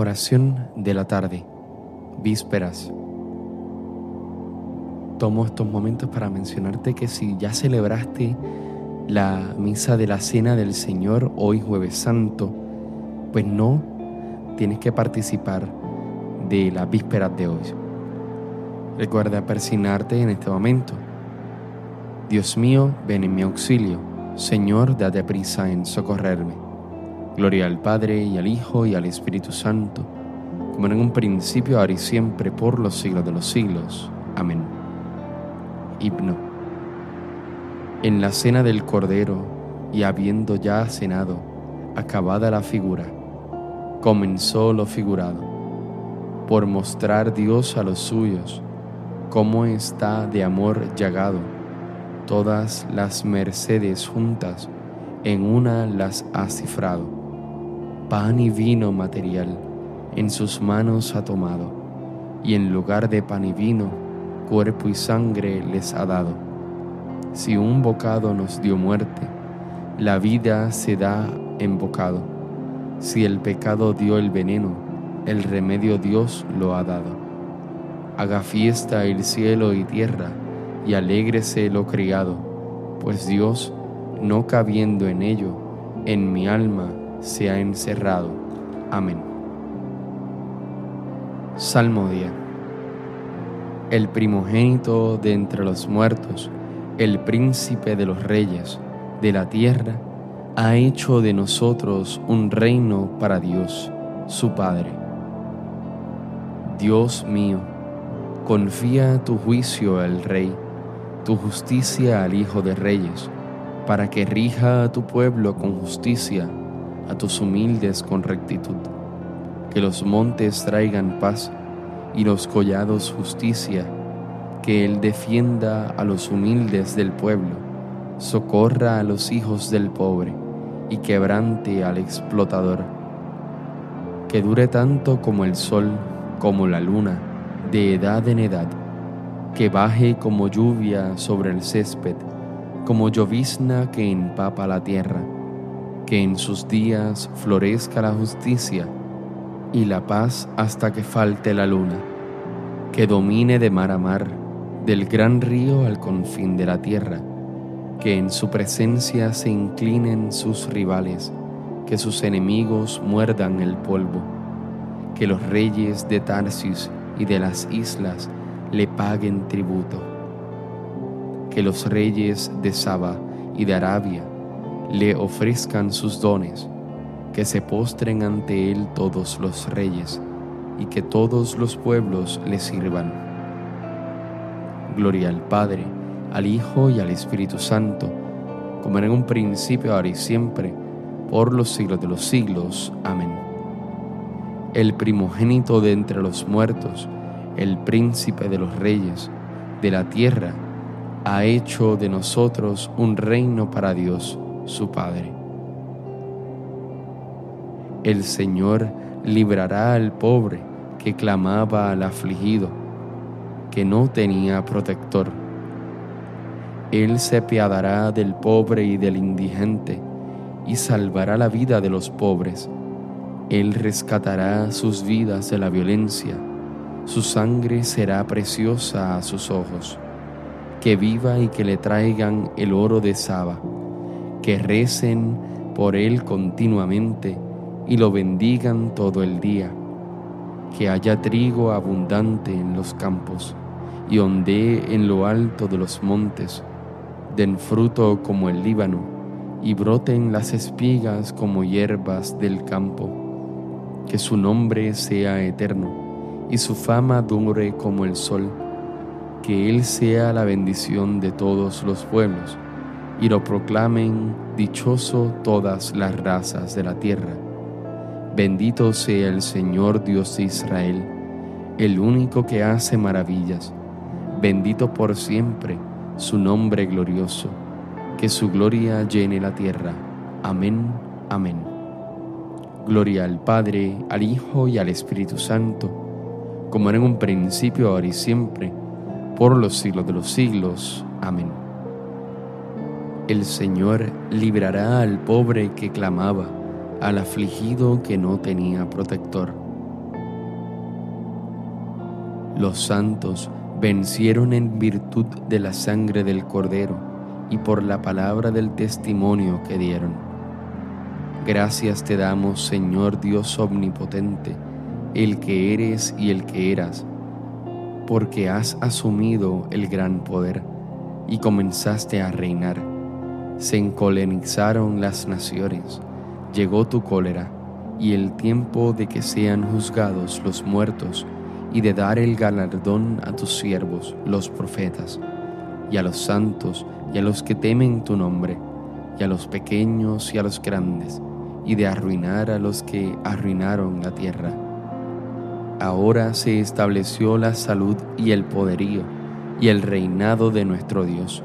Oración de la tarde, vísperas. Tomo estos momentos para mencionarte que si ya celebraste la misa de la Cena del Señor hoy jueves santo, pues no tienes que participar de las vísperas de hoy. Recuerda persignarte en este momento. Dios mío, ven en mi auxilio. Señor, date prisa en socorrerme. Gloria al Padre y al Hijo y al Espíritu Santo, como en un principio, ahora y siempre, por los siglos de los siglos. Amén. Himno. En la cena del Cordero, y habiendo ya cenado, acabada la figura, comenzó lo figurado, por mostrar Dios a los suyos, cómo está de amor llagado, todas las mercedes juntas, en una las ha cifrado pan y vino material en sus manos ha tomado, y en lugar de pan y vino, cuerpo y sangre les ha dado. Si un bocado nos dio muerte, la vida se da en bocado. Si el pecado dio el veneno, el remedio Dios lo ha dado. Haga fiesta el cielo y tierra, y alégrese lo criado, pues Dios, no cabiendo en ello, en mi alma se ha encerrado. Amén. Salmo día. El primogénito de entre los muertos, el príncipe de los reyes de la tierra, ha hecho de nosotros un reino para Dios, su Padre. Dios mío, confía tu juicio al Rey, tu justicia al Hijo de Reyes, para que rija a tu pueblo con justicia a tus humildes con rectitud. Que los montes traigan paz y los collados justicia. Que Él defienda a los humildes del pueblo, socorra a los hijos del pobre y quebrante al explotador. Que dure tanto como el sol, como la luna, de edad en edad. Que baje como lluvia sobre el césped, como llovizna que empapa la tierra que en sus días florezca la justicia y la paz hasta que falte la luna, que domine de mar a mar, del gran río al confín de la tierra, que en su presencia se inclinen sus rivales, que sus enemigos muerdan el polvo, que los reyes de Tarsis y de las islas le paguen tributo, que los reyes de Saba y de Arabia le ofrezcan sus dones, que se postren ante él todos los reyes, y que todos los pueblos le sirvan. Gloria al Padre, al Hijo y al Espíritu Santo, como en un principio, ahora y siempre, por los siglos de los siglos. Amén. El primogénito de entre los muertos, el príncipe de los reyes, de la tierra, ha hecho de nosotros un reino para Dios su Padre. El Señor librará al pobre que clamaba al afligido, que no tenía protector. Él se piadará del pobre y del indigente y salvará la vida de los pobres. Él rescatará sus vidas de la violencia. Su sangre será preciosa a sus ojos. Que viva y que le traigan el oro de Saba que recen por Él continuamente y lo bendigan todo el día, que haya trigo abundante en los campos y ondee en lo alto de los montes, den fruto como el Líbano y broten las espigas como hierbas del campo, que su nombre sea eterno y su fama dure como el sol, que Él sea la bendición de todos los pueblos y lo proclamen dichoso todas las razas de la tierra. Bendito sea el Señor Dios de Israel, el único que hace maravillas. Bendito por siempre su nombre glorioso, que su gloria llene la tierra. Amén, amén. Gloria al Padre, al Hijo y al Espíritu Santo, como era en un principio, ahora y siempre, por los siglos de los siglos. Amén. El Señor librará al pobre que clamaba, al afligido que no tenía protector. Los santos vencieron en virtud de la sangre del Cordero y por la palabra del testimonio que dieron. Gracias te damos, Señor Dios omnipotente, el que eres y el que eras, porque has asumido el gran poder y comenzaste a reinar. Se encolenizaron las naciones, llegó tu cólera y el tiempo de que sean juzgados los muertos y de dar el galardón a tus siervos, los profetas, y a los santos y a los que temen tu nombre, y a los pequeños y a los grandes, y de arruinar a los que arruinaron la tierra. Ahora se estableció la salud y el poderío, y el reinado de nuestro Dios,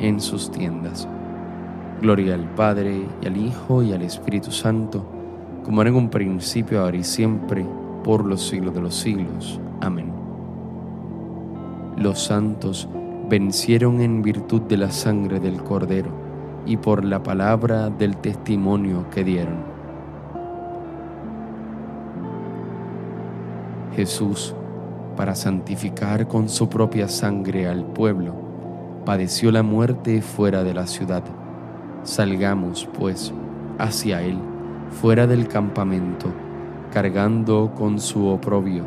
en sus tiendas. Gloria al Padre y al Hijo y al Espíritu Santo, como era en un principio, ahora y siempre, por los siglos de los siglos. Amén. Los santos vencieron en virtud de la sangre del Cordero y por la palabra del testimonio que dieron. Jesús, para santificar con su propia sangre al pueblo, padeció la muerte fuera de la ciudad. Salgamos, pues, hacia Él, fuera del campamento, cargando con su oprobio,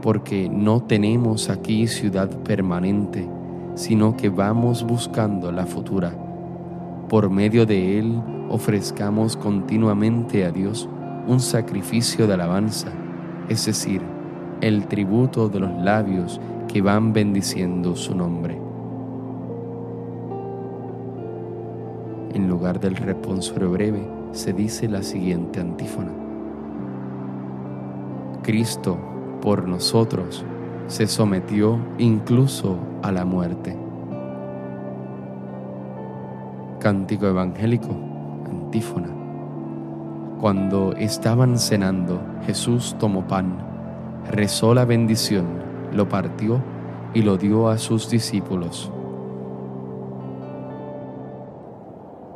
porque no tenemos aquí ciudad permanente, sino que vamos buscando la futura. Por medio de Él ofrezcamos continuamente a Dios un sacrificio de alabanza, es decir, el tributo de los labios que van bendiciendo su nombre. En lugar del responsorio breve se dice la siguiente antífona. Cristo por nosotros se sometió incluso a la muerte. Cántico evangélico, antífona. Cuando estaban cenando, Jesús tomó pan, rezó la bendición, lo partió y lo dio a sus discípulos.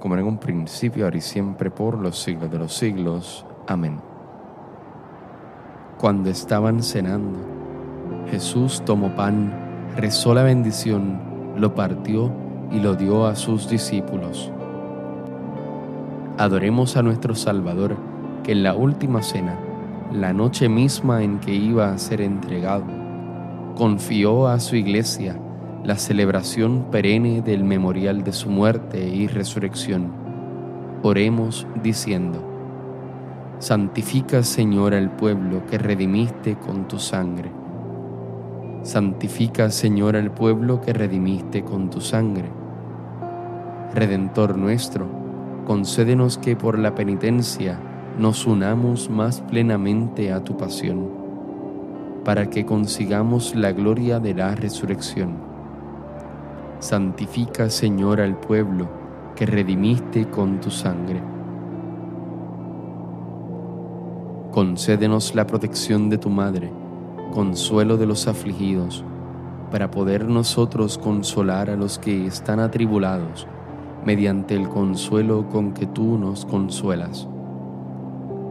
como en un principio, ahora y siempre, por los siglos de los siglos. Amén. Cuando estaban cenando, Jesús tomó pan, rezó la bendición, lo partió y lo dio a sus discípulos. Adoremos a nuestro Salvador, que en la última cena, la noche misma en que iba a ser entregado, confió a su iglesia la celebración perenne del memorial de su muerte y resurrección. Oremos diciendo, Santifica Señor al pueblo que redimiste con tu sangre. Santifica Señor al pueblo que redimiste con tu sangre. Redentor nuestro, concédenos que por la penitencia nos unamos más plenamente a tu pasión, para que consigamos la gloria de la resurrección Santifica, Señor, al pueblo que redimiste con tu sangre. Concédenos la protección de tu Madre, consuelo de los afligidos, para poder nosotros consolar a los que están atribulados mediante el consuelo con que tú nos consuelas.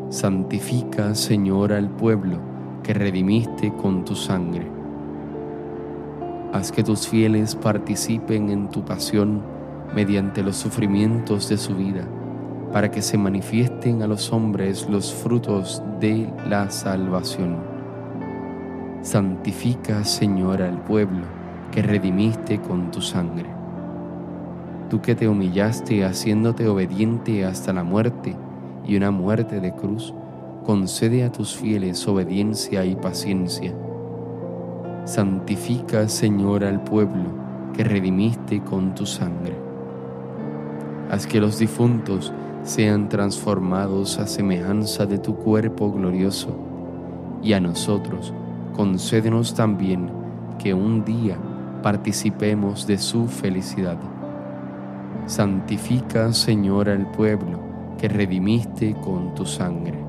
Santifica, Señor, al pueblo que redimiste con tu sangre. Haz que tus fieles participen en tu pasión mediante los sufrimientos de su vida, para que se manifiesten a los hombres los frutos de la salvación. Santifica, Señor, al pueblo que redimiste con tu sangre tú que te humillaste haciéndote obediente hasta la muerte y una muerte de cruz, concede a tus fieles obediencia y paciencia. Santifica, Señor, al pueblo que redimiste con tu sangre. Haz que los difuntos sean transformados a semejanza de tu cuerpo glorioso, y a nosotros concédenos también que un día participemos de su felicidad Santifica, Señor, al pueblo que redimiste con tu sangre.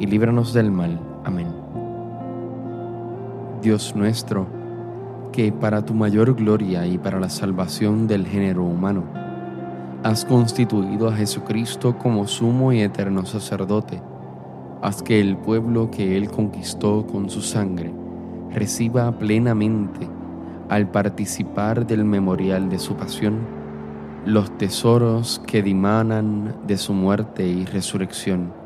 y líbranos del mal. Amén. Dios nuestro, que para tu mayor gloria y para la salvación del género humano, has constituido a Jesucristo como sumo y eterno sacerdote, haz que el pueblo que Él conquistó con su sangre reciba plenamente al participar del memorial de su pasión los tesoros que dimanan de su muerte y resurrección.